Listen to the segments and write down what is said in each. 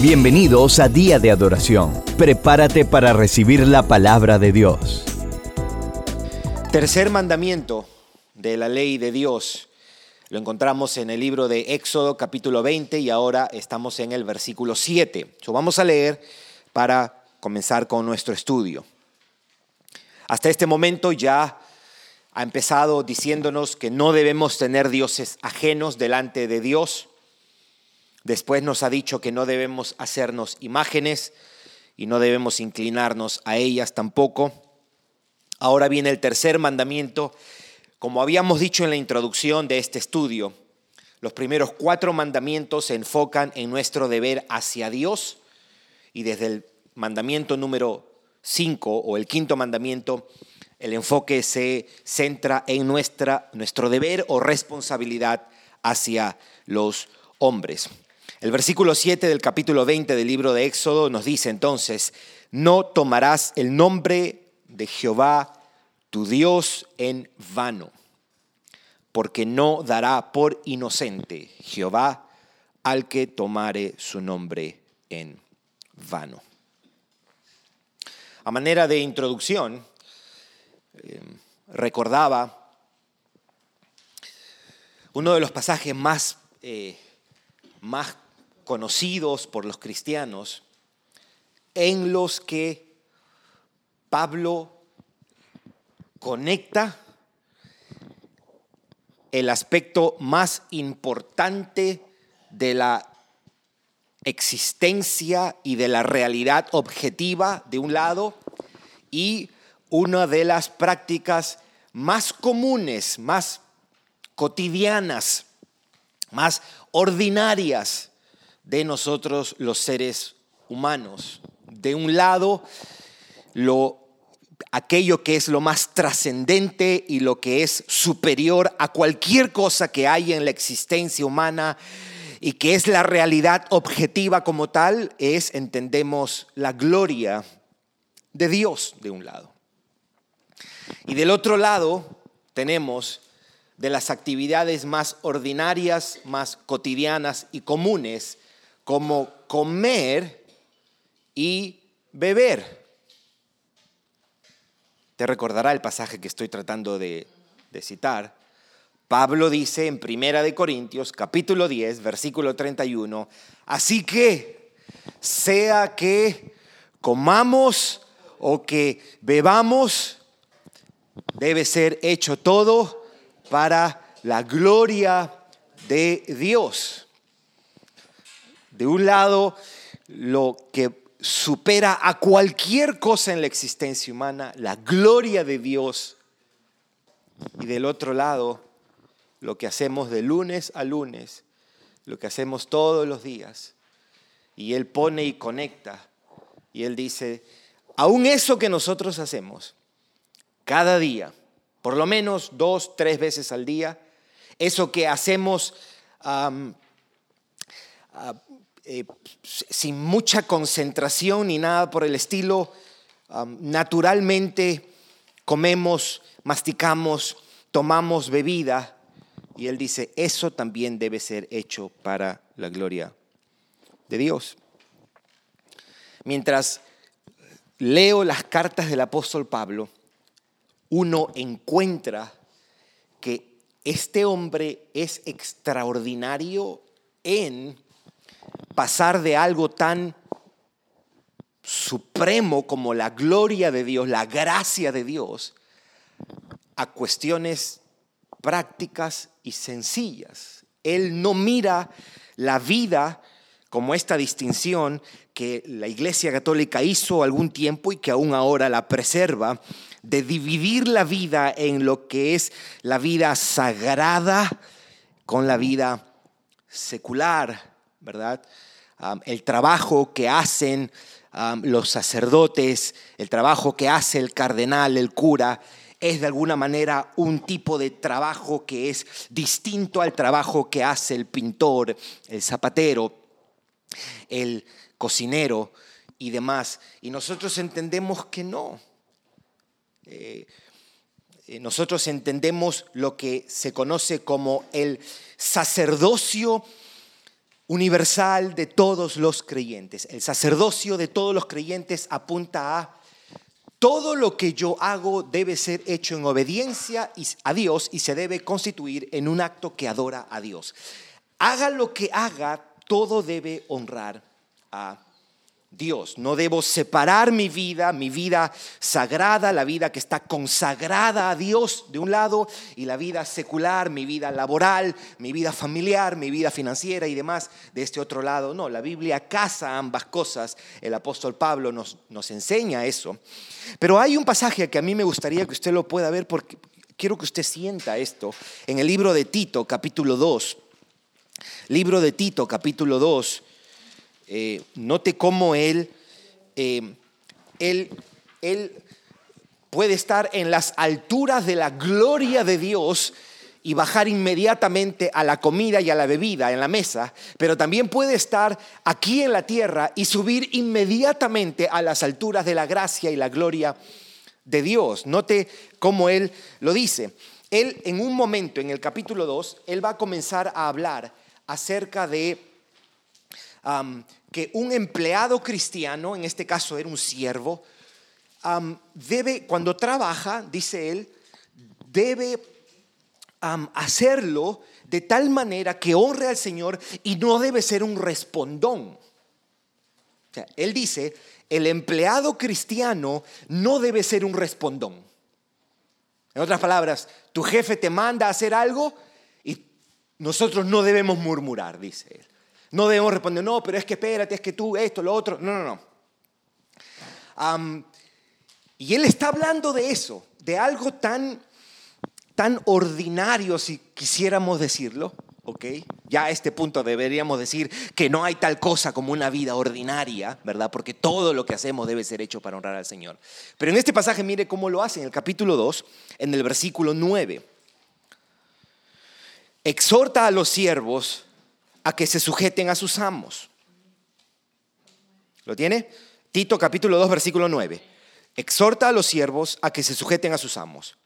Bienvenidos a Día de Adoración. Prepárate para recibir la palabra de Dios. Tercer mandamiento de la ley de Dios. Lo encontramos en el libro de Éxodo capítulo 20 y ahora estamos en el versículo 7. vamos a leer para comenzar con nuestro estudio. Hasta este momento ya ha empezado diciéndonos que no debemos tener dioses ajenos delante de Dios Después nos ha dicho que no debemos hacernos imágenes y no debemos inclinarnos a ellas tampoco. Ahora viene el tercer mandamiento. Como habíamos dicho en la introducción de este estudio, los primeros cuatro mandamientos se enfocan en nuestro deber hacia Dios y desde el mandamiento número cinco o el quinto mandamiento, el enfoque se centra en nuestra, nuestro deber o responsabilidad hacia los hombres. El versículo 7 del capítulo 20 del libro de Éxodo nos dice entonces, no tomarás el nombre de Jehová tu Dios en vano, porque no dará por inocente Jehová al que tomare su nombre en vano. A manera de introducción, eh, recordaba uno de los pasajes más, eh, más conocidos por los cristianos, en los que Pablo conecta el aspecto más importante de la existencia y de la realidad objetiva de un lado y una de las prácticas más comunes, más cotidianas, más ordinarias de nosotros los seres humanos. De un lado, lo, aquello que es lo más trascendente y lo que es superior a cualquier cosa que hay en la existencia humana y que es la realidad objetiva como tal, es, entendemos, la gloria de Dios de un lado. Y del otro lado tenemos de las actividades más ordinarias, más cotidianas y comunes, como comer y beber. Te recordará el pasaje que estoy tratando de, citar. Pablo dice en Primera de Corintios, capítulo 10, versículo 31, así que sea que comamos o que bebamos, debe ser hecho todo para la gloria de Dios. De un lado, lo que supera a cualquier cosa en la existencia humana, la gloria de Dios. Y del otro lado, lo que hacemos de lunes a lunes, lo que hacemos todos los días. Y Él pone y conecta. Y Él dice, aún eso que nosotros hacemos, cada día, por lo menos dos, tres veces al día, eso que hacemos eh, sin mucha concentración ni nada por el estilo, naturalmente comemos, masticamos, tomamos bebida. Y él dice, eso también debe ser hecho para la gloria de Dios. Mientras leo las cartas del apóstol Pablo, uno encuentra que este hombre es extraordinario en pasar de algo tan supremo como la gloria de Dios, la gracia de Dios, a cuestiones prácticas y sencillas. Él no mira la vida como esta distinción que la Iglesia Católica hizo algún tiempo y que aún ahora la preserva, de dividir la vida en lo que es la vida sagrada con la vida secular, ¿verdad? el trabajo que hacen los sacerdotes, el trabajo que hace el cardenal, el cura, es de alguna manera un tipo de trabajo que es distinto al trabajo que hace el pintor, el zapatero, el cocinero y demás. Y nosotros entendemos que no. Eh, eh, nosotros entendemos lo que se conoce como el sacerdocio universal de todos los creyentes. El sacerdocio de todos los creyentes apunta a todo lo que yo hago debe ser hecho en obediencia a Dios y se debe constituir en un acto que adora a Dios. Haga lo que haga, todo debe honrar a Dios. No debo separar mi vida, mi vida sagrada, la vida que está consagrada a Dios de un lado y la vida secular, mi vida laboral, mi vida familiar, mi vida financiera y demás de este otro lado. No, la Biblia casa ambas cosas. El apóstol Pablo nos, nos enseña eso. Pero hay un pasaje que a mí me gustaría que usted lo pueda ver porque quiero que usted sienta esto en el libro de Tito, capítulo 2. Libro de Tito, capítulo 2 eh, note cómo él, eh, él, él puede estar en las alturas de la gloria de Dios y bajar inmediatamente a la comida y a la bebida en la mesa, pero también puede estar aquí en la tierra y subir inmediatamente a las alturas de la gracia y la gloria de Dios. Note cómo él lo dice. Él en un momento, en el capítulo 2, él va a comenzar a hablar acerca de que un empleado cristiano, en este caso era un siervo, debe, cuando trabaja, dice él, debe hacerlo de tal manera que honre al Señor y no debe ser un respondón. él dice, el empleado cristiano no debe ser un respondón. En otras palabras, tu jefe te manda a hacer algo y nosotros no debemos murmurar, dice él. No debemos responder, no, pero es que espérate, es que tú, esto, lo otro. No, no, no. y él está hablando de eso, de algo tan, tan ordinario, si quisiéramos decirlo. ¿ok? Ya a este punto deberíamos decir que no hay tal cosa como una vida ordinaria, ¿verdad? Porque todo lo que hacemos debe ser hecho para honrar al Señor. Pero en este pasaje mire cómo lo hace en el capítulo 2, en el versículo 9. Exhorta a los siervos a que se sujeten a sus amos. ¿Lo tiene? Tito capítulo 2 versículo 9. Exhorta a los siervos a que se sujeten a sus amos,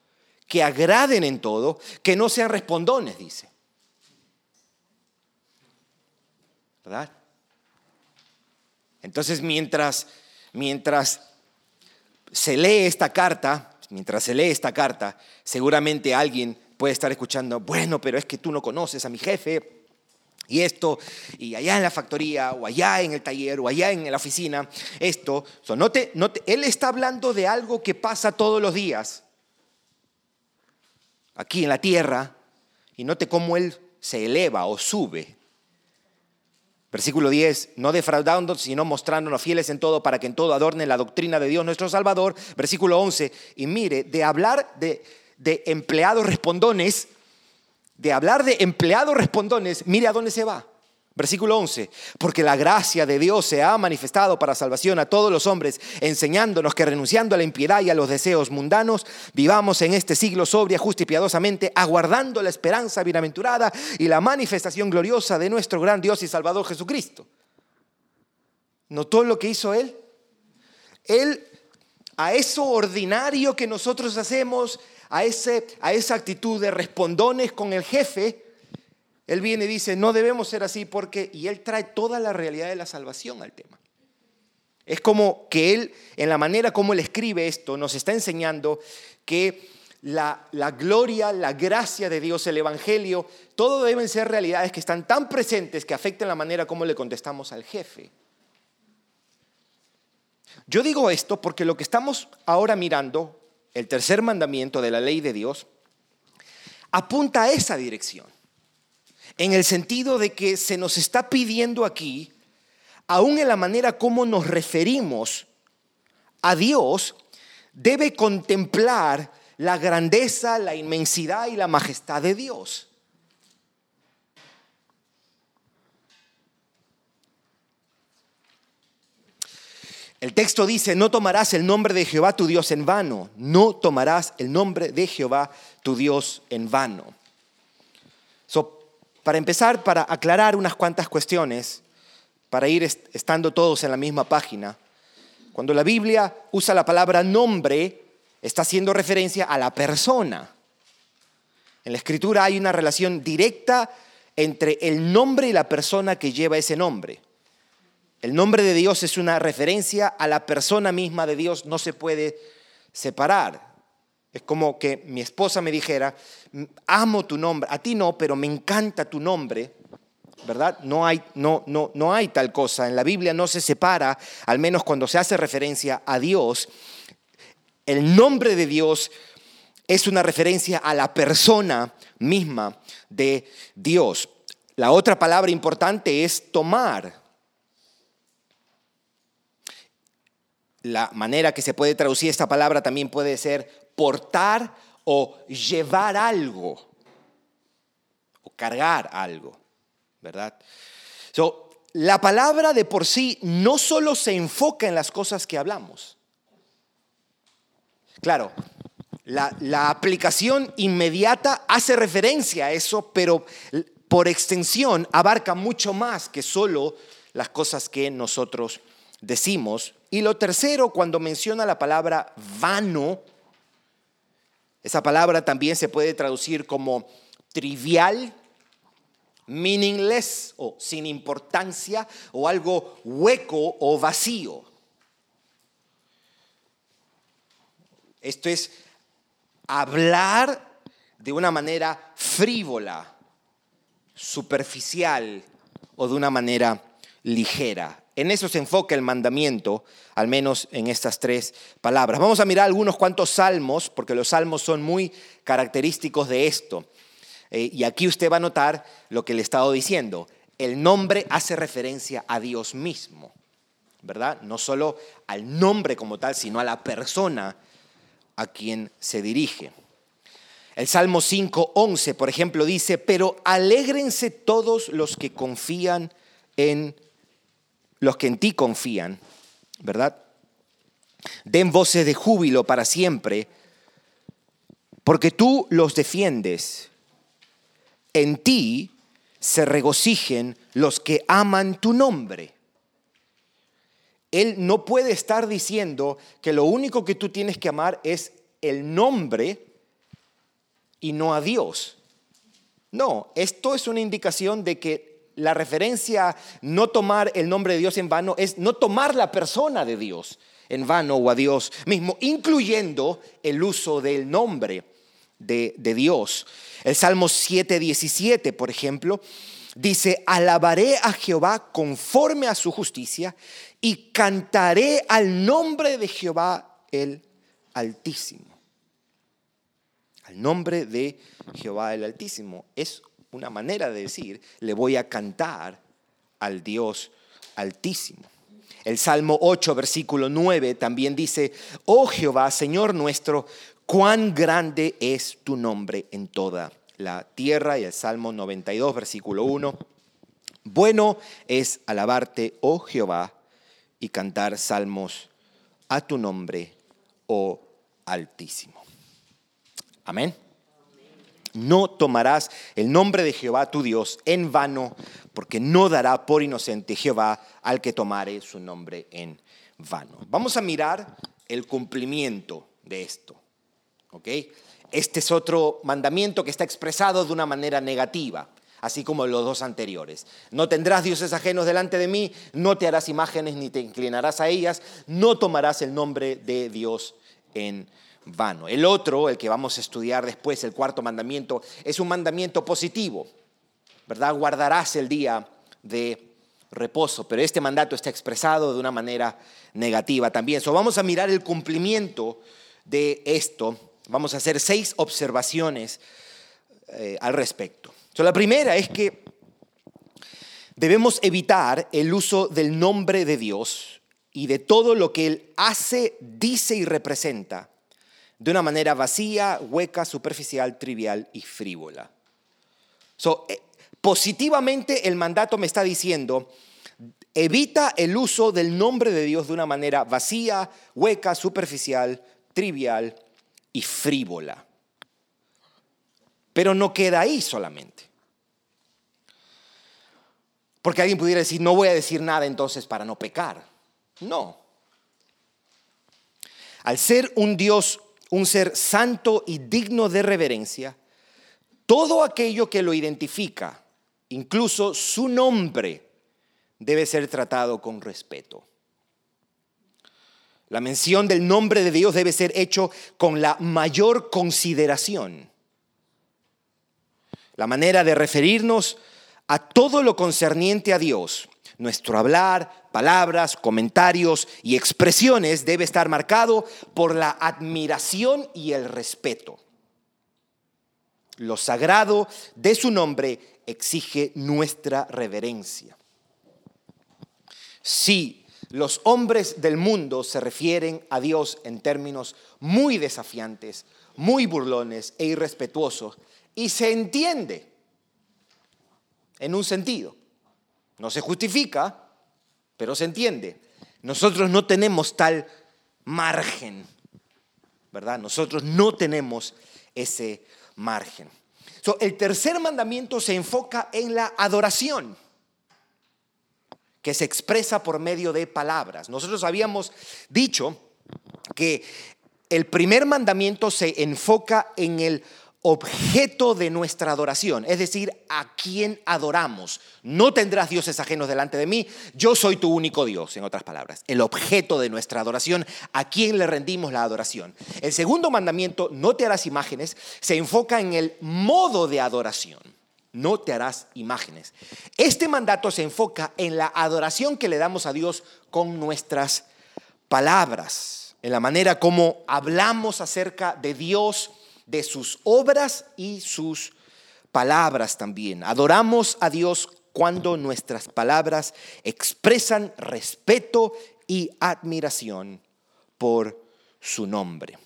que agraden en todo, que no sean respondones, dice. ¿Verdad? Entonces, mientras mientras se lee esta carta, mientras se lee esta carta, seguramente alguien puede estar escuchando, bueno, pero es que tú no conoces a mi jefe, y esto, y allá en la factoría, o allá en el taller, o allá en la oficina, esto. note, él está hablando de algo que pasa todos los días, aquí en la tierra, y note cómo él se eleva o sube. Versículo 10, no defraudando, sino mostrándonos fieles en todo para que en todo adornen la doctrina de Dios nuestro Salvador. Versículo 11, y mire, de hablar de, de empleados respondones, de hablar de empleados respondones, mire a dónde se va. Versículo 11, porque la gracia de Dios se ha manifestado para salvación a todos los hombres, enseñándonos que renunciando a la impiedad y a los deseos mundanos, vivamos en este siglo sobria, justa y piadosamente, aguardando la esperanza bienaventurada y la manifestación gloriosa de nuestro gran Dios y Salvador Jesucristo. ¿Notó lo que hizo Él? Él, a eso ordinario que nosotros hacemos, a, ese, a esa actitud de respondones con el jefe, él viene y dice, no debemos ser así porque, y él trae toda la realidad de la salvación al tema. Es como que él, en la manera como él escribe esto, nos está enseñando que la, la, gloria, la gracia de Dios, el Evangelio, todo deben ser realidades que están tan presentes que afecten la manera como le contestamos al jefe. Yo digo esto porque lo que estamos ahora mirando el tercer mandamiento de la ley de Dios, apunta a esa dirección. En el sentido de que se nos está pidiendo aquí, aún en la manera como nos referimos a Dios, debe contemplar la grandeza, la inmensidad y la majestad de Dios. El texto dice, no tomarás el nombre de Jehová tu Dios en vano, no tomarás el nombre de Jehová tu Dios en vano. para empezar, para aclarar unas cuantas cuestiones, para ir estando todos en la misma página, cuando la Biblia usa la palabra nombre, está haciendo referencia a la persona. En la escritura hay una relación directa entre el nombre y la persona que lleva ese nombre. El nombre de Dios es una referencia a la persona misma de Dios, no se puede separar. Es como que mi esposa me dijera, amo tu nombre, a ti no, pero me encanta tu nombre, ¿verdad? No hay, no, no, no hay tal cosa. En la Biblia no se separa, al menos cuando se hace referencia a Dios. El nombre de Dios es una referencia a la persona misma de Dios. La otra palabra importante es tomar. La manera que se puede traducir esta palabra también puede ser portar o llevar algo o cargar algo, ¿verdad? la palabra de por sí no solo se enfoca en las cosas que hablamos. Claro, la, la, aplicación inmediata hace referencia a eso, pero por extensión abarca mucho más que solo las cosas que nosotros decimos. Y lo tercero, cuando menciona la palabra vano, esa palabra también se puede traducir como trivial, meaningless o sin importancia o algo hueco o vacío. Esto es hablar de una manera frívola, superficial o de una manera ligera. En eso se enfoca el mandamiento, al menos en estas tres palabras. Vamos a mirar algunos cuantos salmos, porque los salmos son muy característicos de esto. Eh, y aquí usted va a notar lo que le he estado diciendo. El nombre hace referencia a Dios mismo, ¿verdad? No solo al nombre como tal, sino a la persona a quien se dirige. El Salmo 5.11, por ejemplo, dice, pero alégrense todos los que confían en los que en ti confían, ¿verdad? Den voces de júbilo para siempre, porque tú los defiendes. En ti se regocijen los que aman tu nombre. Él no puede estar diciendo que lo único que tú tienes que amar es el nombre y no a Dios. No, esto es una indicación de que la referencia no tomar el nombre de Dios en vano es no tomar la persona de Dios en vano o a Dios mismo, incluyendo el uso del nombre de, de Dios. El Salmo 7:17, por ejemplo, dice, alabaré a Jehová conforme a su justicia y cantaré al nombre de Jehová el Altísimo. Al nombre de Jehová el Altísimo. Es una manera de decir, le voy a cantar al Dios altísimo. El Salmo 8, versículo 9 también dice, oh Jehová, Señor nuestro, cuán grande es tu nombre en toda la tierra. Y el Salmo 92, versículo 1, bueno es alabarte, oh Jehová, y cantar salmos a tu nombre, oh Altísimo. Amén. No tomarás el nombre de Jehová tu Dios en vano, porque no dará por inocente Jehová al que tomare su nombre en vano. Vamos a mirar el cumplimiento de esto. ¿ok? Este es otro mandamiento que está expresado de una manera negativa, así como los dos anteriores. No tendrás dioses ajenos delante de mí, no te harás imágenes ni te inclinarás a ellas, no tomarás el nombre de Dios en vano vano. El otro, el que vamos a estudiar después, el cuarto mandamiento, es un mandamiento positivo, ¿verdad? Guardarás el día de reposo, pero este mandato está expresado de una manera negativa también. So, vamos a mirar el cumplimiento de esto. Vamos a hacer seis observaciones eh, al respecto. So, la primera es que debemos evitar el uso del nombre de Dios y de todo lo que Él hace, dice y representa de una manera vacía, hueca, superficial, trivial y frívola. Eh, positivamente el mandato me está diciendo, evita el uso del nombre de Dios de una manera vacía, hueca, superficial, trivial y frívola. Pero no queda ahí solamente. Porque alguien pudiera decir, no voy a decir nada entonces para no pecar. No. Al ser un Dios un ser santo y digno de reverencia, todo aquello que lo identifica incluso su nombre debe ser tratado con respeto. La mención del nombre de Dios debe ser hecho con la mayor consideración. La manera de referirnos a todo lo concerniente a Dios, nuestro hablar, palabras, comentarios y expresiones debe estar marcado por la admiración y el respeto. Lo sagrado de su nombre exige nuestra reverencia. Si los hombres del mundo se refieren a Dios en términos muy desafiantes, muy burlones e irrespetuosos, y se entiende en un sentido. No se justifica, pero se entiende. Nosotros no tenemos tal margen, ¿verdad? Nosotros no tenemos ese margen. el tercer mandamiento se enfoca en la adoración que se expresa por medio de palabras. Nosotros habíamos dicho que el primer mandamiento se enfoca en el objeto de nuestra adoración, es decir, a quien adoramos. No tendrás dioses ajenos delante de mí, yo soy tu único Dios, en otras palabras. El objeto de nuestra adoración, a quien le rendimos la adoración. El segundo mandamiento, no te harás imágenes, se enfoca en el modo de adoración. No te harás imágenes. Este mandato se enfoca en la adoración que le damos a Dios con nuestras palabras, en la manera como hablamos acerca de Dios, de sus obras y sus palabras también. Adoramos a Dios cuando nuestras palabras expresan respeto y admiración por su nombre.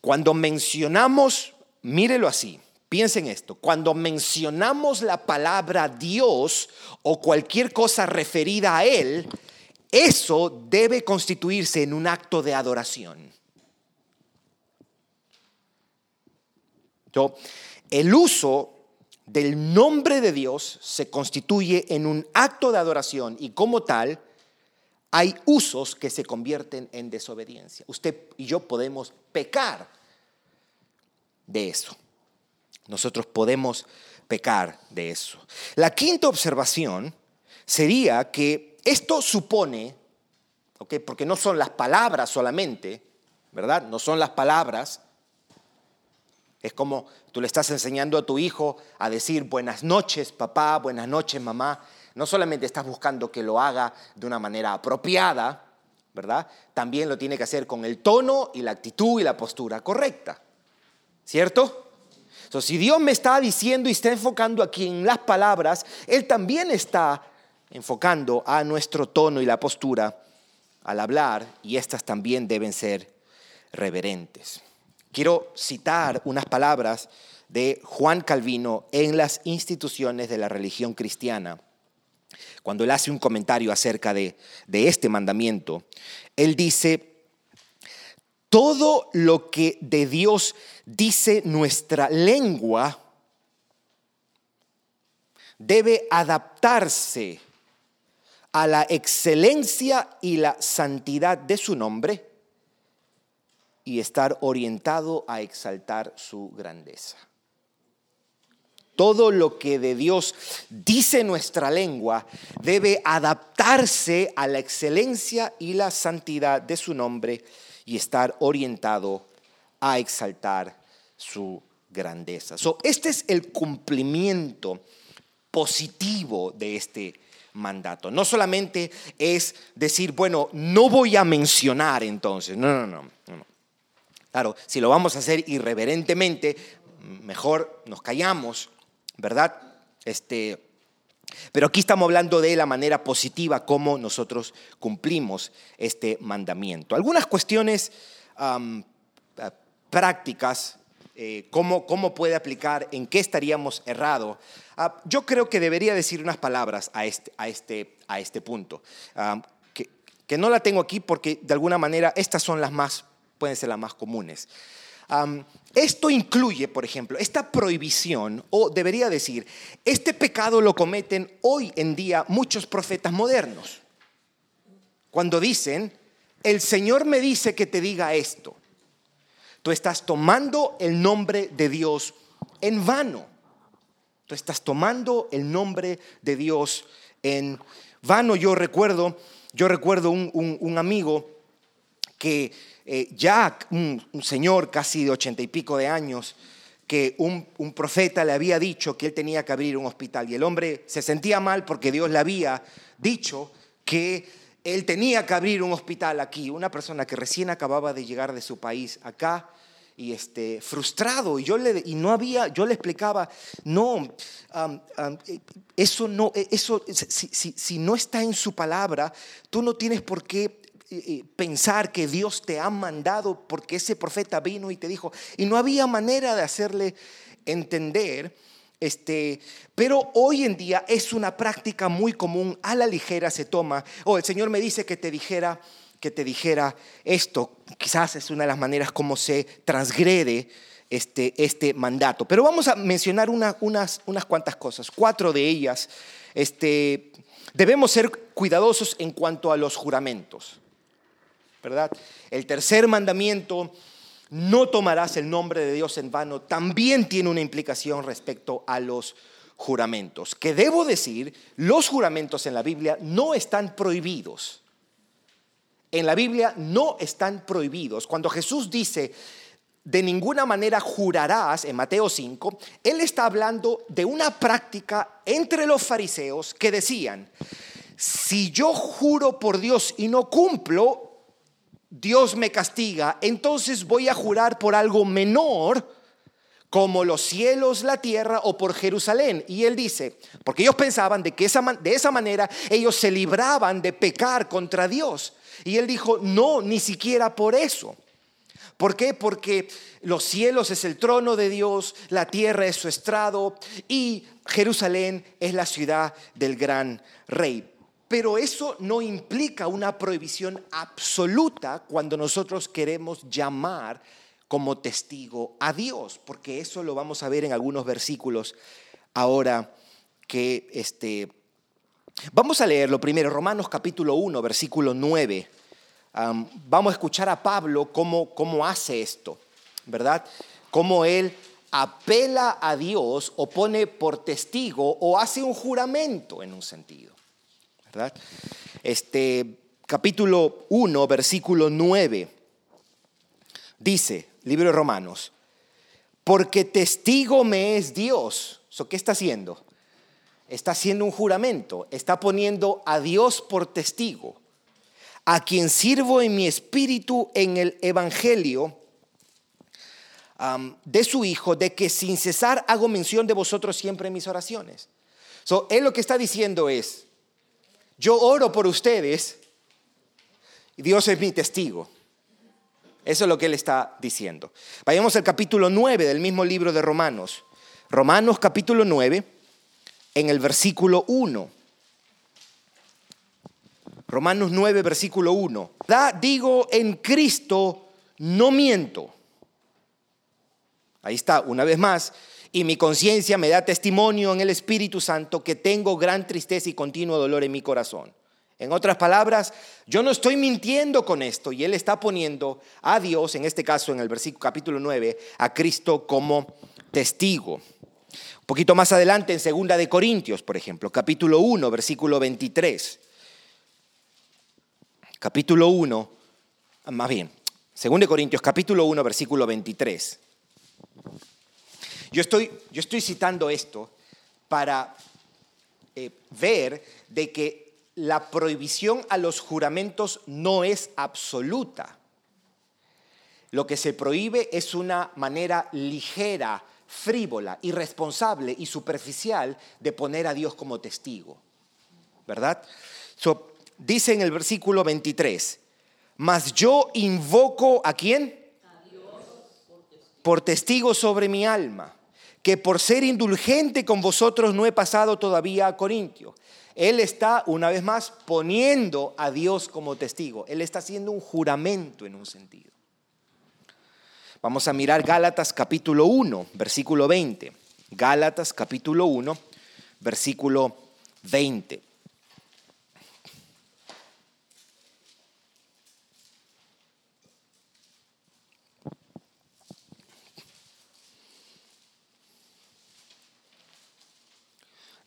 cuando mencionamos, mírelo así, piensen esto, cuando mencionamos la palabra Dios o cualquier cosa referida a Él, eso debe constituirse en un acto de adoración. El uso del nombre de Dios se constituye en un acto de adoración y como tal hay usos que se convierten en desobediencia. Usted y yo podemos pecar de eso. Nosotros podemos pecar de eso. La quinta observación sería que esto supone, porque no son las palabras solamente, ¿verdad? No son las palabras, es como tú le estás enseñando a tu hijo a decir buenas noches papá, buenas noches mamá. No solamente estás buscando que lo haga de una manera apropiada, ¿verdad? También lo tiene que hacer con el tono y la actitud y la postura correcta. ¿Cierto? Entonces, si Dios me está diciendo y está enfocando aquí en las palabras, Él también está enfocando a nuestro tono y la postura al hablar y estas también deben ser reverentes. Quiero citar unas palabras de Juan Calvino en las instituciones de la religión cristiana. Cuando él hace un comentario acerca de, de este mandamiento, él dice, todo lo que de Dios dice nuestra lengua debe adaptarse a la excelencia y la santidad de su nombre y estar orientado a exaltar su grandeza. Todo lo que de Dios dice nuestra lengua debe adaptarse a la excelencia y la santidad de su nombre y estar orientado a exaltar su grandeza. este es el cumplimiento positivo de este mandato. No solamente es decir, bueno, no voy a mencionar entonces, no, no, no. no. Claro, si lo vamos a hacer irreverentemente, mejor nos callamos, ¿verdad? Este, pero aquí estamos hablando de la manera positiva como nosotros cumplimos este mandamiento. Algunas cuestiones eh, prácticas, eh, cómo, puede aplicar, en qué estaríamos errados. Ah, yo creo que debería decir unas palabras a este, a este, a este punto, que, que no la tengo aquí porque de alguna manera estas son las más pueden ser las más comunes. esto incluye, por ejemplo, esta prohibición, o debería decir, este pecado lo cometen hoy en día muchos profetas modernos. Cuando dicen, el Señor me dice que te diga esto, tú estás tomando el nombre de Dios en vano. Tú estás tomando el nombre de Dios en vano. Yo recuerdo, yo recuerdo un, amigo que eh, ya, un, señor casi de ochenta y pico de años, que un, profeta le había dicho que él tenía que abrir un hospital. Y el hombre se sentía mal porque Dios le había dicho que él tenía que abrir un hospital aquí. Una persona que recién acababa de llegar de su país acá y este, frustrado. Y yo le, y no había, yo le explicaba, no, eso no, e, eso, si, si, no está en su palabra, tú no tienes por qué eh, eh, pensar que Dios te ha mandado porque ese profeta vino y te dijo, y no había manera de hacerle entender. Este, pero hoy en día es una práctica muy común, a la ligera se toma. O oh, el Señor me dice que te dijera, que te dijera esto. Quizás es una de las maneras como se transgrede este, este mandato. Pero vamos a mencionar unas, unas cuantas cosas, cuatro de ellas. Este, debemos ser cuidadosos en cuanto a los juramentos, ¿verdad? El tercer mandamiento, no tomarás el nombre de Dios en vano, también tiene una implicación respecto a los juramentos. Que debo decir, los juramentos en la Biblia no están prohibidos en la Biblia no están prohibidos. Cuando Jesús dice, de ninguna manera jurarás, en Mateo 5, Él está hablando de una práctica entre los fariseos que decían, si yo juro por Dios y no cumplo, Dios me castiga, entonces voy a jurar por algo menor como los cielos, la tierra o por Jerusalén. Y él dice, porque ellos pensaban de que de esa manera ellos se libraban de pecar contra Dios. Y él dijo, no, ni siquiera por eso. ¿Por qué? Porque los cielos es el trono de Dios, la tierra es su estrado y Jerusalén es la ciudad del gran rey. Pero eso no implica una prohibición absoluta cuando nosotros queremos llamar como testigo a Dios, porque eso lo vamos a ver en algunos versículos ahora que este, Vamos a leerlo primero, Romanos capítulo 1, versículo 9. vamos a escuchar a Pablo cómo, cómo hace esto, ¿verdad? Cómo él apela a Dios o pone por testigo o hace un juramento en un sentido, ¿verdad? Este capítulo 1, versículo 9, dice, libro de Romanos, porque testigo me es Dios. ¿Qué está haciendo? está haciendo un juramento, está poniendo a Dios por testigo, a quien sirvo en mi espíritu en el Evangelio de su Hijo, de que sin cesar hago mención de vosotros siempre en mis oraciones. So, él lo que está diciendo es, yo oro por ustedes y Dios es mi testigo. Eso es lo que él está diciendo. Vayamos al capítulo 9 del mismo libro de Romanos. Romanos capítulo 9 en el versículo 1. Romanos 9, versículo 1. Da, digo, en Cristo no miento. Ahí está, una vez más. Y mi conciencia me da testimonio en el Espíritu Santo que tengo gran tristeza y continuo dolor en mi corazón. En otras palabras, yo no estoy mintiendo con esto y él está poniendo a Dios, en este caso en el versículo capítulo 9, a Cristo como testigo. Un poquito más adelante en Segunda de Corintios, por ejemplo, capítulo 1, versículo 23. Capítulo 1, más bien, Segunda de Corintios, capítulo 1, versículo 23. Yo estoy, yo estoy citando esto para eh, ver de que la prohibición a los juramentos no es absoluta. Lo que se prohíbe es una manera ligera frívola, irresponsable y superficial de poner a Dios como testigo. ¿Verdad? dice en el versículo 23, mas yo invoco a quién? por testigo sobre mi alma, que por ser indulgente con vosotros no he pasado todavía a Corintio. Él está, una vez más, poniendo a Dios como testigo. Él está haciendo un juramento en un sentido. Vamos a mirar Gálatas capítulo 1, versículo 20. Gálatas capítulo 1, versículo 20.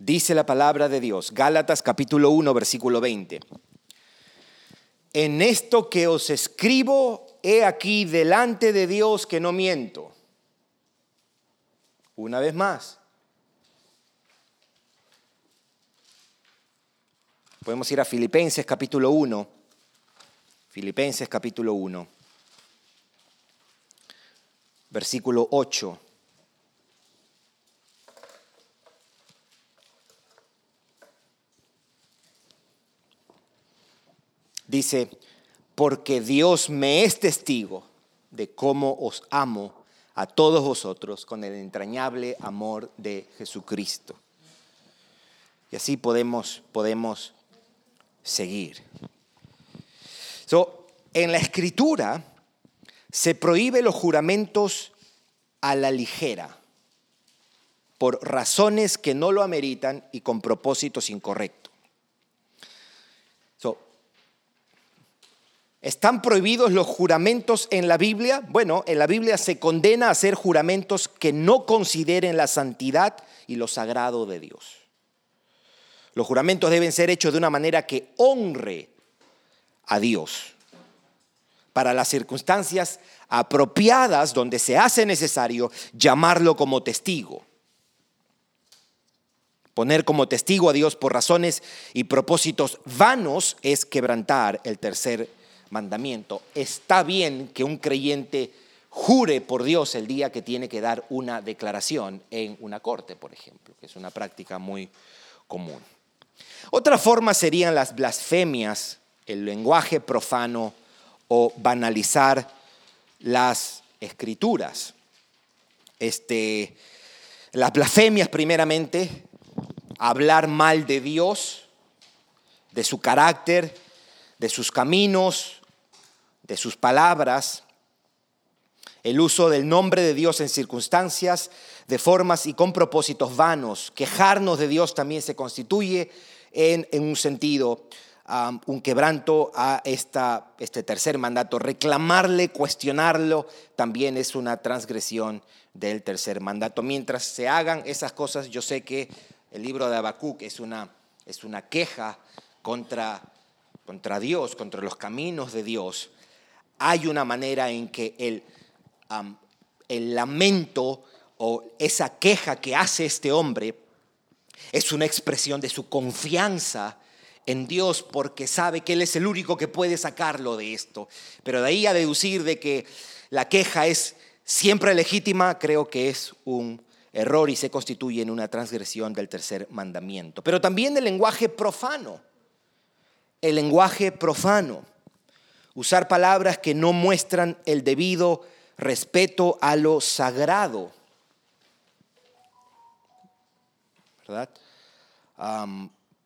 Dice la palabra de Dios, Gálatas capítulo 1, versículo 20. En esto que os escribo, he aquí delante de Dios que no miento. Una vez más. Podemos ir a Filipenses capítulo 1. Filipenses capítulo 1. Versículo 8. Dice, porque Dios me es testigo de cómo os amo a todos vosotros con el entrañable amor de Jesucristo. Y así podemos, podemos seguir. en la escritura se prohíbe los juramentos a la ligera por razones que no lo ameritan y con propósitos incorrectos. ¿Están prohibidos los juramentos en la Biblia? Bueno, en la Biblia se condena a hacer juramentos que no consideren la santidad y lo sagrado de Dios. Los juramentos deben ser hechos de una manera que honre a Dios. Para las circunstancias apropiadas donde se hace necesario llamarlo como testigo. Poner como testigo a Dios por razones y propósitos vanos es quebrantar el tercer mandamiento. Está bien que un creyente jure por Dios el día que tiene que dar una declaración en una corte, por ejemplo, que es una práctica muy común. Otra forma serían las blasfemias, el lenguaje profano o banalizar las escrituras. Este, las blasfemias primeramente, hablar mal de Dios, de su carácter, de sus caminos, de sus palabras, el uso del nombre de Dios en circunstancias, de formas y con propósitos vanos. Quejarnos de Dios también se constituye en, un sentido, un quebranto a este tercer mandato. Reclamarle, cuestionarlo, también es una transgresión del tercer mandato. Mientras se hagan esas cosas, yo sé que el libro de Habacuc es una, es una queja contra, contra Dios, contra los caminos de Dios hay una manera en que el, lamento o esa queja que hace este hombre es una expresión de su confianza en Dios porque sabe que Él es el único que puede sacarlo de esto. Pero de ahí a deducir de que la queja es siempre legítima, creo que es un error y se constituye en una transgresión del tercer mandamiento. Pero también el lenguaje profano, el lenguaje profano usar palabras que no muestran el debido respeto a lo sagrado. ¿Verdad?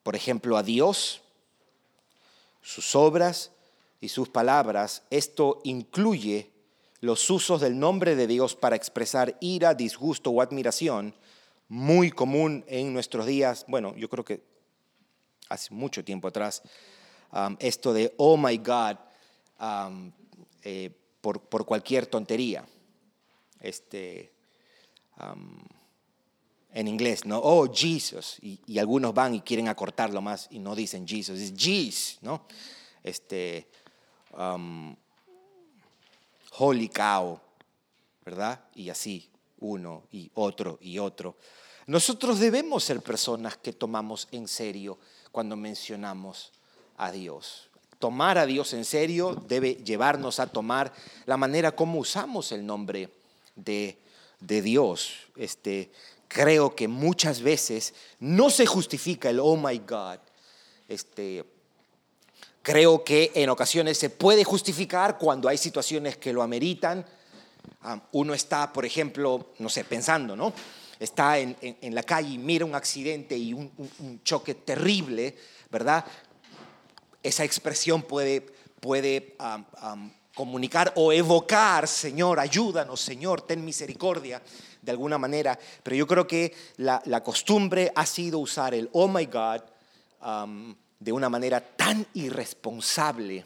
por ejemplo, a Dios, sus obras y sus palabras. Esto incluye los usos del nombre de Dios para expresar ira, disgusto o admiración, muy común en nuestros días. Bueno, yo creo que hace mucho tiempo atrás, esto de, oh my God, eh, por, cualquier tontería. Este, en inglés, ¿no? Oh, Jesus. Y, algunos van y quieren acortarlo más y no dicen Jesus, es Jesus, ¿no? Este, holy cow, ¿verdad? Y así, uno y otro y otro. Nosotros debemos ser personas que tomamos en serio cuando mencionamos a Dios tomar a Dios en serio debe llevarnos a tomar la manera como usamos el nombre de, Dios. Este, creo que muchas veces no se justifica el oh my God. Este, creo que en ocasiones se puede justificar cuando hay situaciones que lo ameritan. Ah, uno está, por ejemplo, no sé, pensando, ¿no? Está en, la calle y mira un accidente y un choque terrible, ¿verdad? Esa expresión puede, puede comunicar o evocar, Señor, ayúdanos, Señor, ten misericordia, de alguna manera. Pero yo creo que la, costumbre ha sido usar el oh my God de una manera tan irresponsable,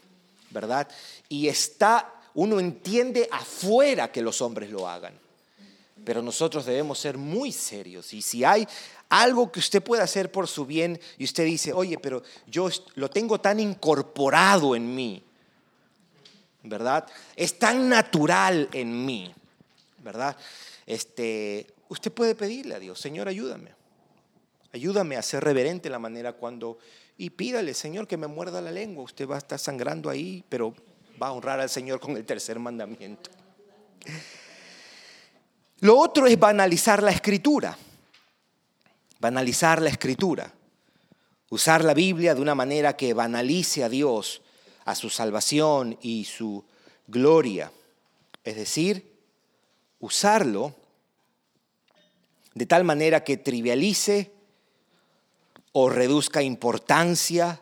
¿verdad? Y está, uno entiende afuera que los hombres lo hagan. Pero nosotros debemos ser muy serios. Y si hay algo que usted puede hacer por su bien y usted dice, oye, pero yo lo tengo tan incorporado en mí, ¿verdad? Es tan natural en mí, ¿verdad? Este, usted puede pedirle a Dios, Señor, ayúdame. Ayúdame a ser reverente en la manera cuando... Y pídale, Señor, que me muerda la lengua. Usted va a estar sangrando ahí, pero va a honrar al Señor con el tercer mandamiento. Lo otro es banalizar la escritura. Banalizar la escritura. Usar la Biblia de una manera que banalice a Dios, a su salvación y su gloria. Es decir, usarlo de tal manera que trivialice o reduzca importancia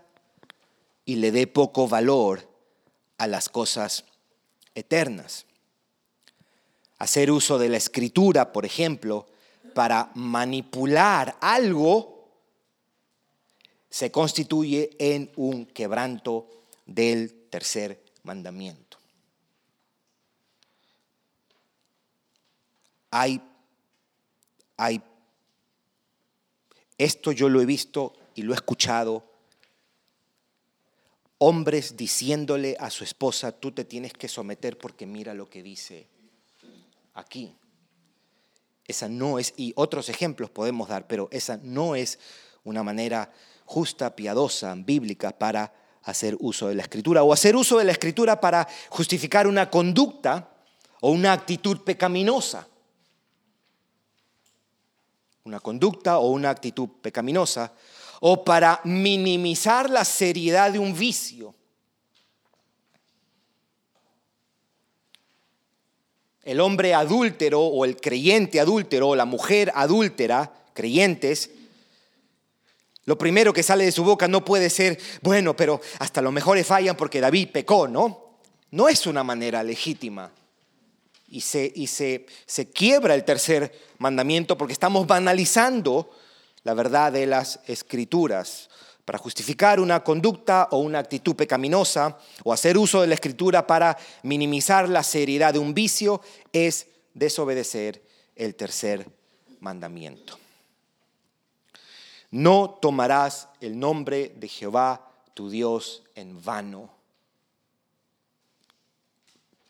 y le dé poco valor a las cosas eternas. Hacer uso de la escritura, por ejemplo, para manipular algo, se constituye en un quebranto del tercer mandamiento. Hay, hay esto yo lo he visto y lo he escuchado. Hombres diciéndole a su esposa, tú te tienes que someter porque mira lo que dice aquí. Esa no es, y otros ejemplos podemos dar, pero esa no es una manera justa, piadosa, bíblica para hacer uso de la escritura o hacer uso de la escritura para justificar una conducta o una actitud pecaminosa una conducta o una actitud pecaminosa, o para minimizar la seriedad de un vicio. El hombre adúltero o el creyente adúltero o la mujer adúltera, creyentes, lo primero que sale de su boca no puede ser, bueno, pero hasta los mejores fallan porque David pecó, ¿no? No es una manera legítima y, se, y se, se quiebra el tercer mandamiento porque estamos banalizando la verdad de las escrituras para justificar una conducta o una actitud pecaminosa o hacer uso de la escritura para minimizar la seriedad de un vicio es desobedecer el tercer mandamiento. No tomarás el nombre de Jehová tu Dios en vano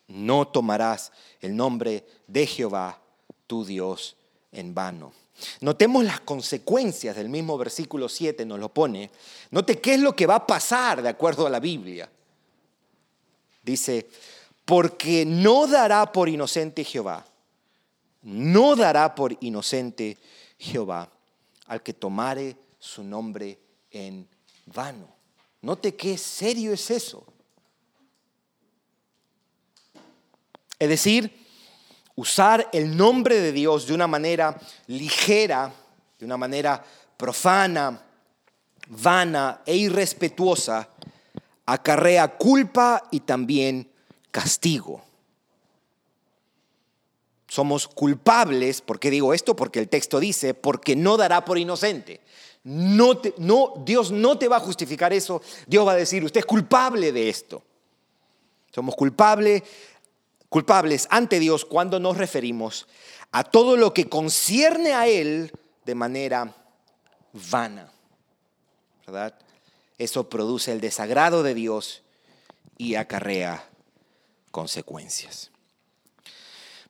no tomarás el nombre de Jehová, tu Dios, en vano. Notemos las consecuencias del mismo versículo 7, nos lo pone. Note qué es lo que va a pasar de acuerdo a la Biblia. Dice, porque no dará por inocente Jehová, no dará por inocente Jehová al que tomare su nombre en vano. Note qué serio es eso. Es decir, usar el nombre de Dios de una manera ligera, de una manera profana, vana e irrespetuosa, acarrea culpa y también castigo. Somos culpables, ¿por qué digo esto? Porque el texto dice, porque no dará por inocente. No, no Dios no te va a justificar eso. Dios va a decir, usted es culpable de esto. Somos culpables culpables ante Dios cuando nos referimos a todo lo que concierne a Él de manera vana. ¿Verdad? Eso produce el desagrado de Dios y acarrea consecuencias.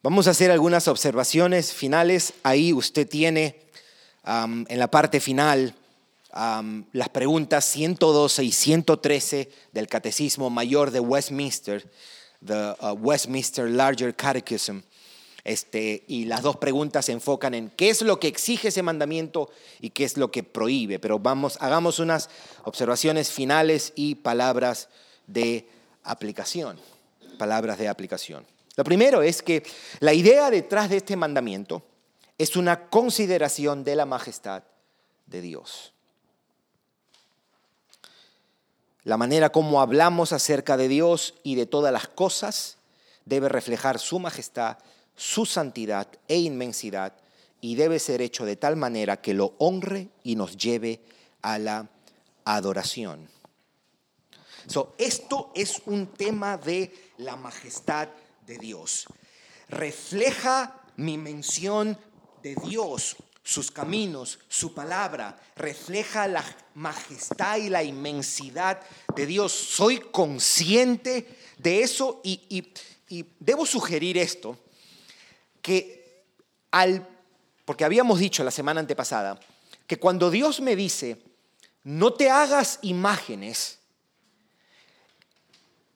Vamos a hacer algunas observaciones finales. Ahí usted tiene en la parte final las preguntas 112 y 113 del Catecismo Mayor de Westminster the uh, Westminster Larger Catechism. Este, y las dos preguntas se enfocan en qué es lo que exige ese mandamiento y qué es lo que prohíbe. Pero vamos, hagamos unas observaciones finales y palabras de aplicación. Palabras de aplicación. Lo primero es que la idea detrás de este mandamiento es una consideración de la majestad de Dios. La manera como hablamos acerca de Dios y de todas las cosas debe reflejar su majestad, su santidad e inmensidad y debe ser hecho de tal manera que lo honre y nos lleve a la adoración. esto es un tema de la majestad de Dios. Refleja mi mención de Dios sus caminos, su palabra, refleja la majestad y la inmensidad de Dios. Soy consciente de eso y, debo sugerir esto, que al, porque habíamos dicho la semana antepasada, que cuando Dios me dice, no te hagas imágenes,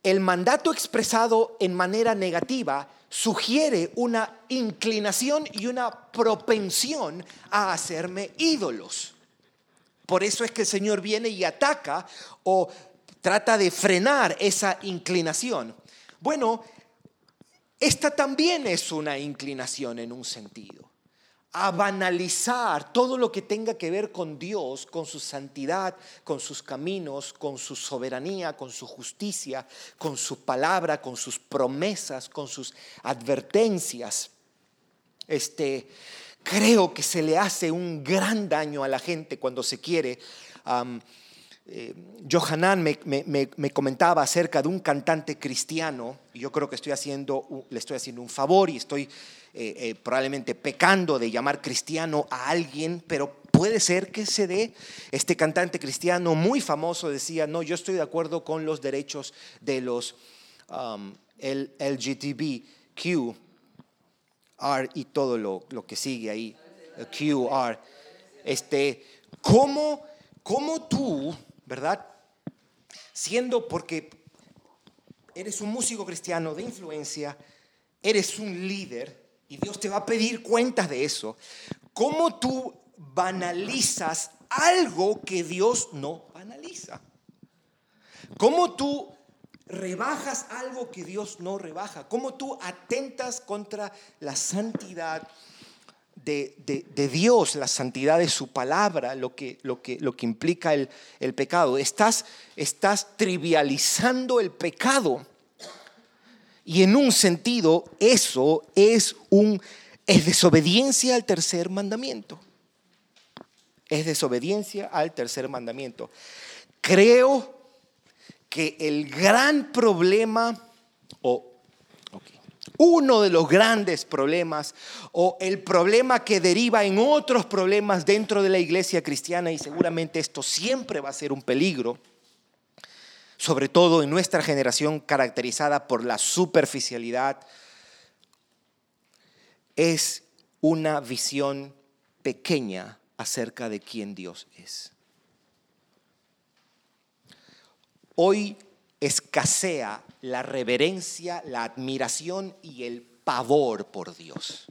el mandato expresado en manera negativa sugiere una inclinación y una propensión a hacerme ídolos. Por eso es que el Señor viene y ataca o trata de frenar esa inclinación. Bueno, esta también es una inclinación en un sentido a banalizar todo lo que tenga que ver con Dios, con su santidad, con sus caminos, con su soberanía, con su justicia, con su palabra, con sus promesas, con sus advertencias. Este, creo que se le hace un gran daño a la gente cuando se quiere. Eh, Johanan me, comentaba acerca de un cantante cristiano, y yo creo que estoy haciendo, le estoy haciendo un favor y estoy eh, eh, probablemente pecando de llamar cristiano a alguien, pero puede ser que se dé. Este cantante cristiano muy famoso decía, no, yo estoy de acuerdo con los derechos de los um, LGTBQ, R y todo lo, lo, que sigue ahí, QR. Este, ¿cómo, ¿Cómo tú, verdad? Siendo porque eres un músico cristiano de influencia, eres un líder, y Dios te va a pedir cuentas de eso. ¿Cómo tú banalizas algo que Dios no banaliza? ¿Cómo tú rebajas algo que Dios no rebaja? ¿Cómo tú atentas contra la santidad de, Dios, la santidad de su palabra, lo que, lo que, lo que implica el, el pecado? Estás, estás trivializando el pecado. Y en un sentido, eso es, un, es desobediencia al tercer mandamiento. Es desobediencia al tercer mandamiento. Creo que el gran problema, o uno de los grandes problemas, o el problema que deriva en otros problemas dentro de la iglesia cristiana, y seguramente esto siempre va a ser un peligro, sobre todo en nuestra generación caracterizada por la superficialidad, es una visión pequeña acerca de quién Dios es. Hoy escasea la reverencia, la admiración y el pavor por Dios.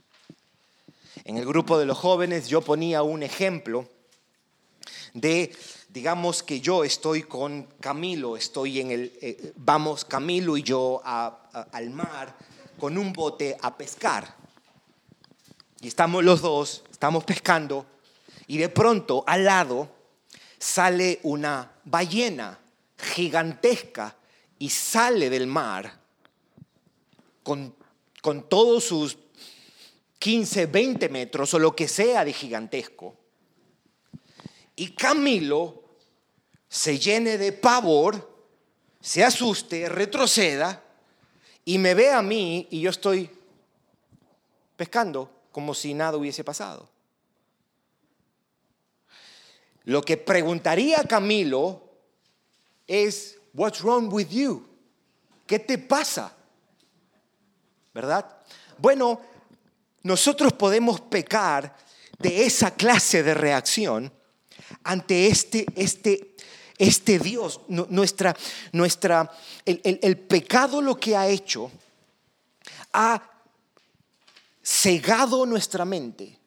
En el grupo de los jóvenes yo ponía un ejemplo de digamos que yo estoy con Camilo, estoy en el, eh, vamos Camilo y yo al mar con un bote a pescar. Y estamos los dos, estamos pescando, y de pronto al lado sale una ballena gigantesca y sale del mar con, con todos sus 15, 20 metros o lo que sea de gigantesco. Y Camilo se llene de pavor, se asuste, retroceda y me ve a mí y yo estoy pescando como si nada hubiese pasado. Lo que preguntaría Camilo es, what's wrong with you? ¿Qué te pasa? ¿Verdad? Bueno, nosotros podemos pecar de esa clase de reacción ante este, este este Dios, nuestra, nuestra, el, el pecado lo que ha hecho, ha cegado nuestra mente,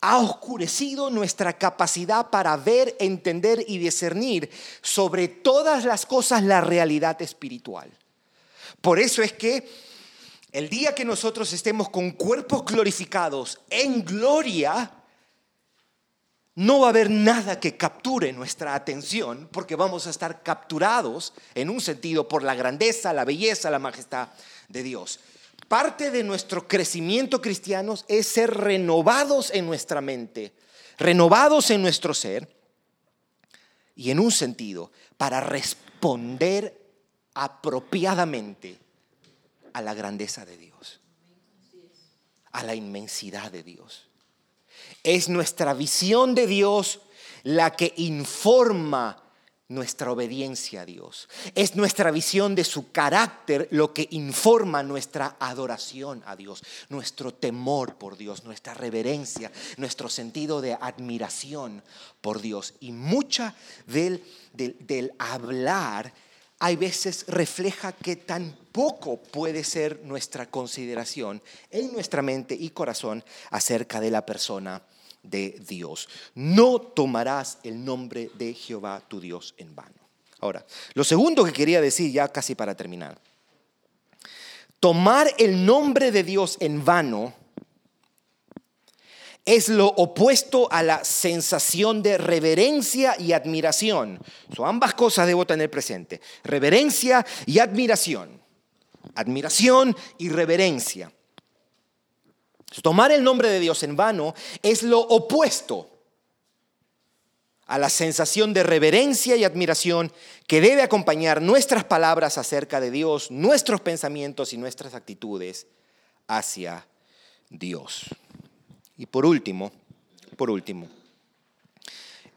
ha oscurecido nuestra capacidad para ver, entender y discernir sobre todas las cosas la realidad espiritual. Por eso es que el día que nosotros estemos con cuerpos glorificados en gloria, no va a haber nada que capture nuestra atención porque vamos a estar capturados en un sentido por la grandeza, la belleza, la majestad de Dios. Parte de nuestro crecimiento cristiano es ser renovados en nuestra mente, renovados en nuestro ser y en un sentido para responder apropiadamente a la grandeza de Dios, a la inmensidad de Dios. Es nuestra visión de Dios la que informa nuestra obediencia a Dios. Es nuestra visión de su carácter lo que informa nuestra adoración a Dios, nuestro temor por Dios, nuestra reverencia, nuestro sentido de admiración por Dios. Y mucha del, del, hablar hay veces refleja que tan poco puede ser nuestra consideración en nuestra mente y corazón acerca de la persona de Dios. No tomarás el nombre de Jehová tu Dios en vano. Ahora, lo segundo que quería decir ya casi para terminar. Tomar el nombre de Dios en vano es lo opuesto a la sensación de reverencia y admiración. Ambas cosas debo tener presente. Reverencia y admiración. Admiración y reverencia. Tomar el nombre de Dios en vano es lo opuesto a la sensación de reverencia y admiración que debe acompañar nuestras palabras acerca de Dios, nuestros pensamientos y nuestras actitudes hacia Dios. Y por último, por último,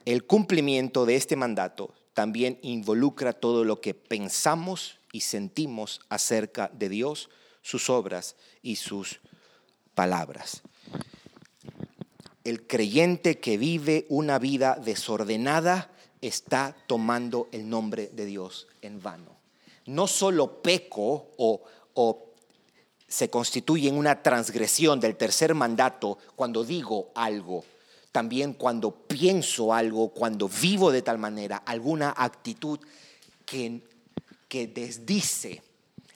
el cumplimiento de este mandato también involucra todo lo que pensamos y sentimos acerca de Dios, sus obras y sus palabras. El creyente que vive una vida desordenada está tomando el nombre de Dios en vano. No solo peco o, o se constituye en una transgresión del tercer mandato cuando digo algo, también cuando pienso algo, cuando vivo de tal manera, alguna actitud que, que desdice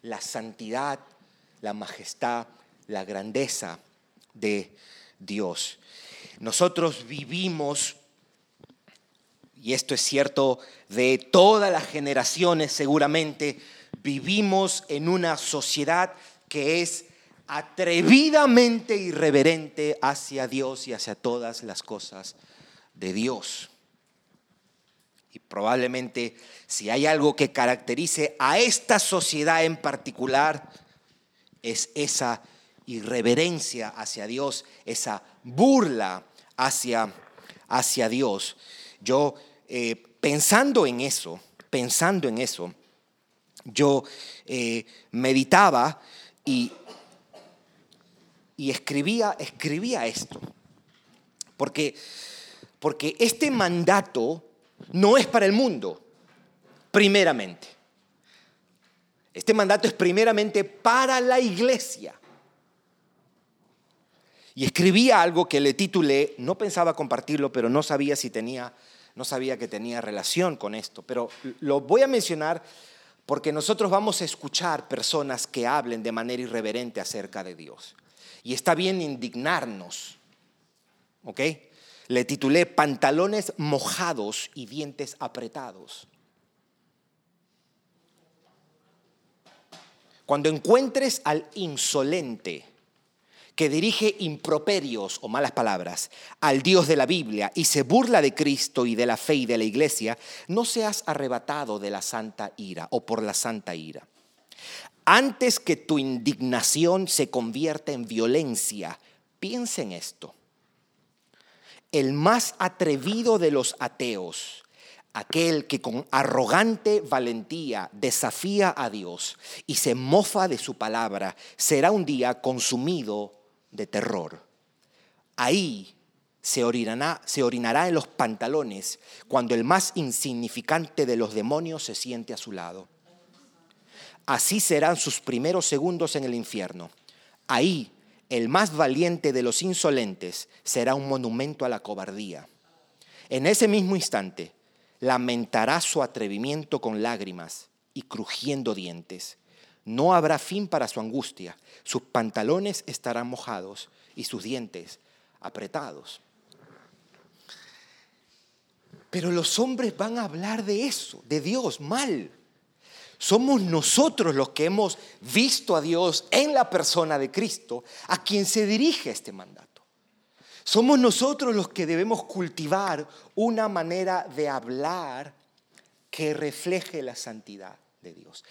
la santidad, la majestad la grandeza de Dios. Nosotros vivimos, y esto es cierto de todas las generaciones seguramente, vivimos en una sociedad que es atrevidamente irreverente hacia Dios y hacia todas las cosas de Dios. Y probablemente si hay algo que caracterice a esta sociedad en particular, es esa irreverencia hacia Dios, esa burla hacia, hacia Dios. Yo eh, pensando en eso, pensando en eso, yo eh, meditaba y, y, escribía, escribía esto. Porque, porque este mandato no es para el mundo, primeramente. Este mandato es primeramente para la iglesia. Y escribía algo que le titulé, no pensaba compartirlo, pero no sabía si tenía, no sabía que tenía relación con esto. Pero lo voy a mencionar porque nosotros vamos a escuchar personas que hablen de manera irreverente acerca de Dios. Y está bien indignarnos. ¿Ok? Le titulé Pantalones mojados y dientes apretados. Cuando encuentres al insolente, que dirige improperios o malas palabras al Dios de la Biblia y se burla de Cristo y de la fe y de la iglesia, no seas arrebatado de la santa ira o por la santa ira. Antes que tu indignación se convierta en violencia, piensa en esto. El más atrevido de los ateos, aquel que con arrogante valentía desafía a Dios y se mofa de su palabra, será un día consumido de terror. Ahí se orinará, se orinará en los pantalones cuando el más insignificante de los demonios se siente a su lado. Así serán sus primeros segundos en el infierno. Ahí el más valiente de los insolentes será un monumento a la cobardía. En ese mismo instante lamentará su atrevimiento con lágrimas y crujiendo dientes. No habrá fin para su angustia. Sus pantalones estarán mojados y sus dientes apretados. Pero los hombres van a hablar de eso, de Dios, mal. Somos nosotros los que hemos visto a Dios en la persona de Cristo, a quien se dirige este mandato. Somos nosotros los que debemos cultivar una manera de hablar que refleje la santidad de Dios.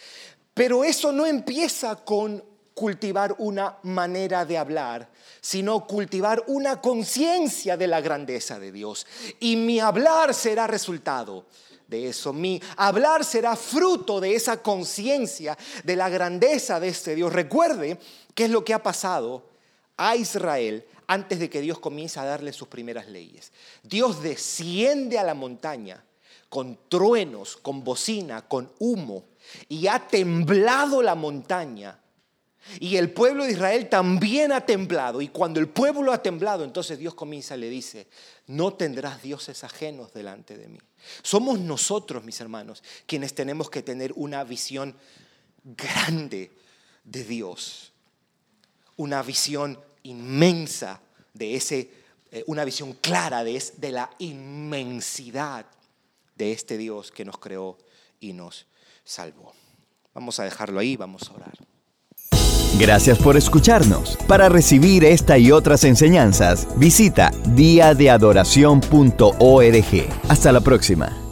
Pero eso no empieza con cultivar una manera de hablar, sino cultivar una conciencia de la grandeza de Dios. Y mi hablar será resultado de eso. Mi hablar será fruto de esa conciencia de la grandeza de este Dios. Recuerde qué es lo que ha pasado a Israel antes de que Dios comience a darle sus primeras leyes. Dios desciende a la montaña con truenos, con bocina, con humo, y ha temblado la montaña. Y el pueblo de Israel también ha temblado. Y cuando el pueblo ha temblado, entonces Dios comienza y le dice, no tendrás dioses ajenos delante de mí. Somos nosotros, mis hermanos, quienes tenemos que tener una visión grande de Dios. Una visión inmensa de ese, eh, una visión clara de, de la inmensidad de este Dios que nos creó y nos salvó. Vamos a dejarlo ahí, vamos a orar. Gracias por escucharnos. Para recibir esta y otras enseñanzas, visita diadeadoración.org. Hasta la próxima.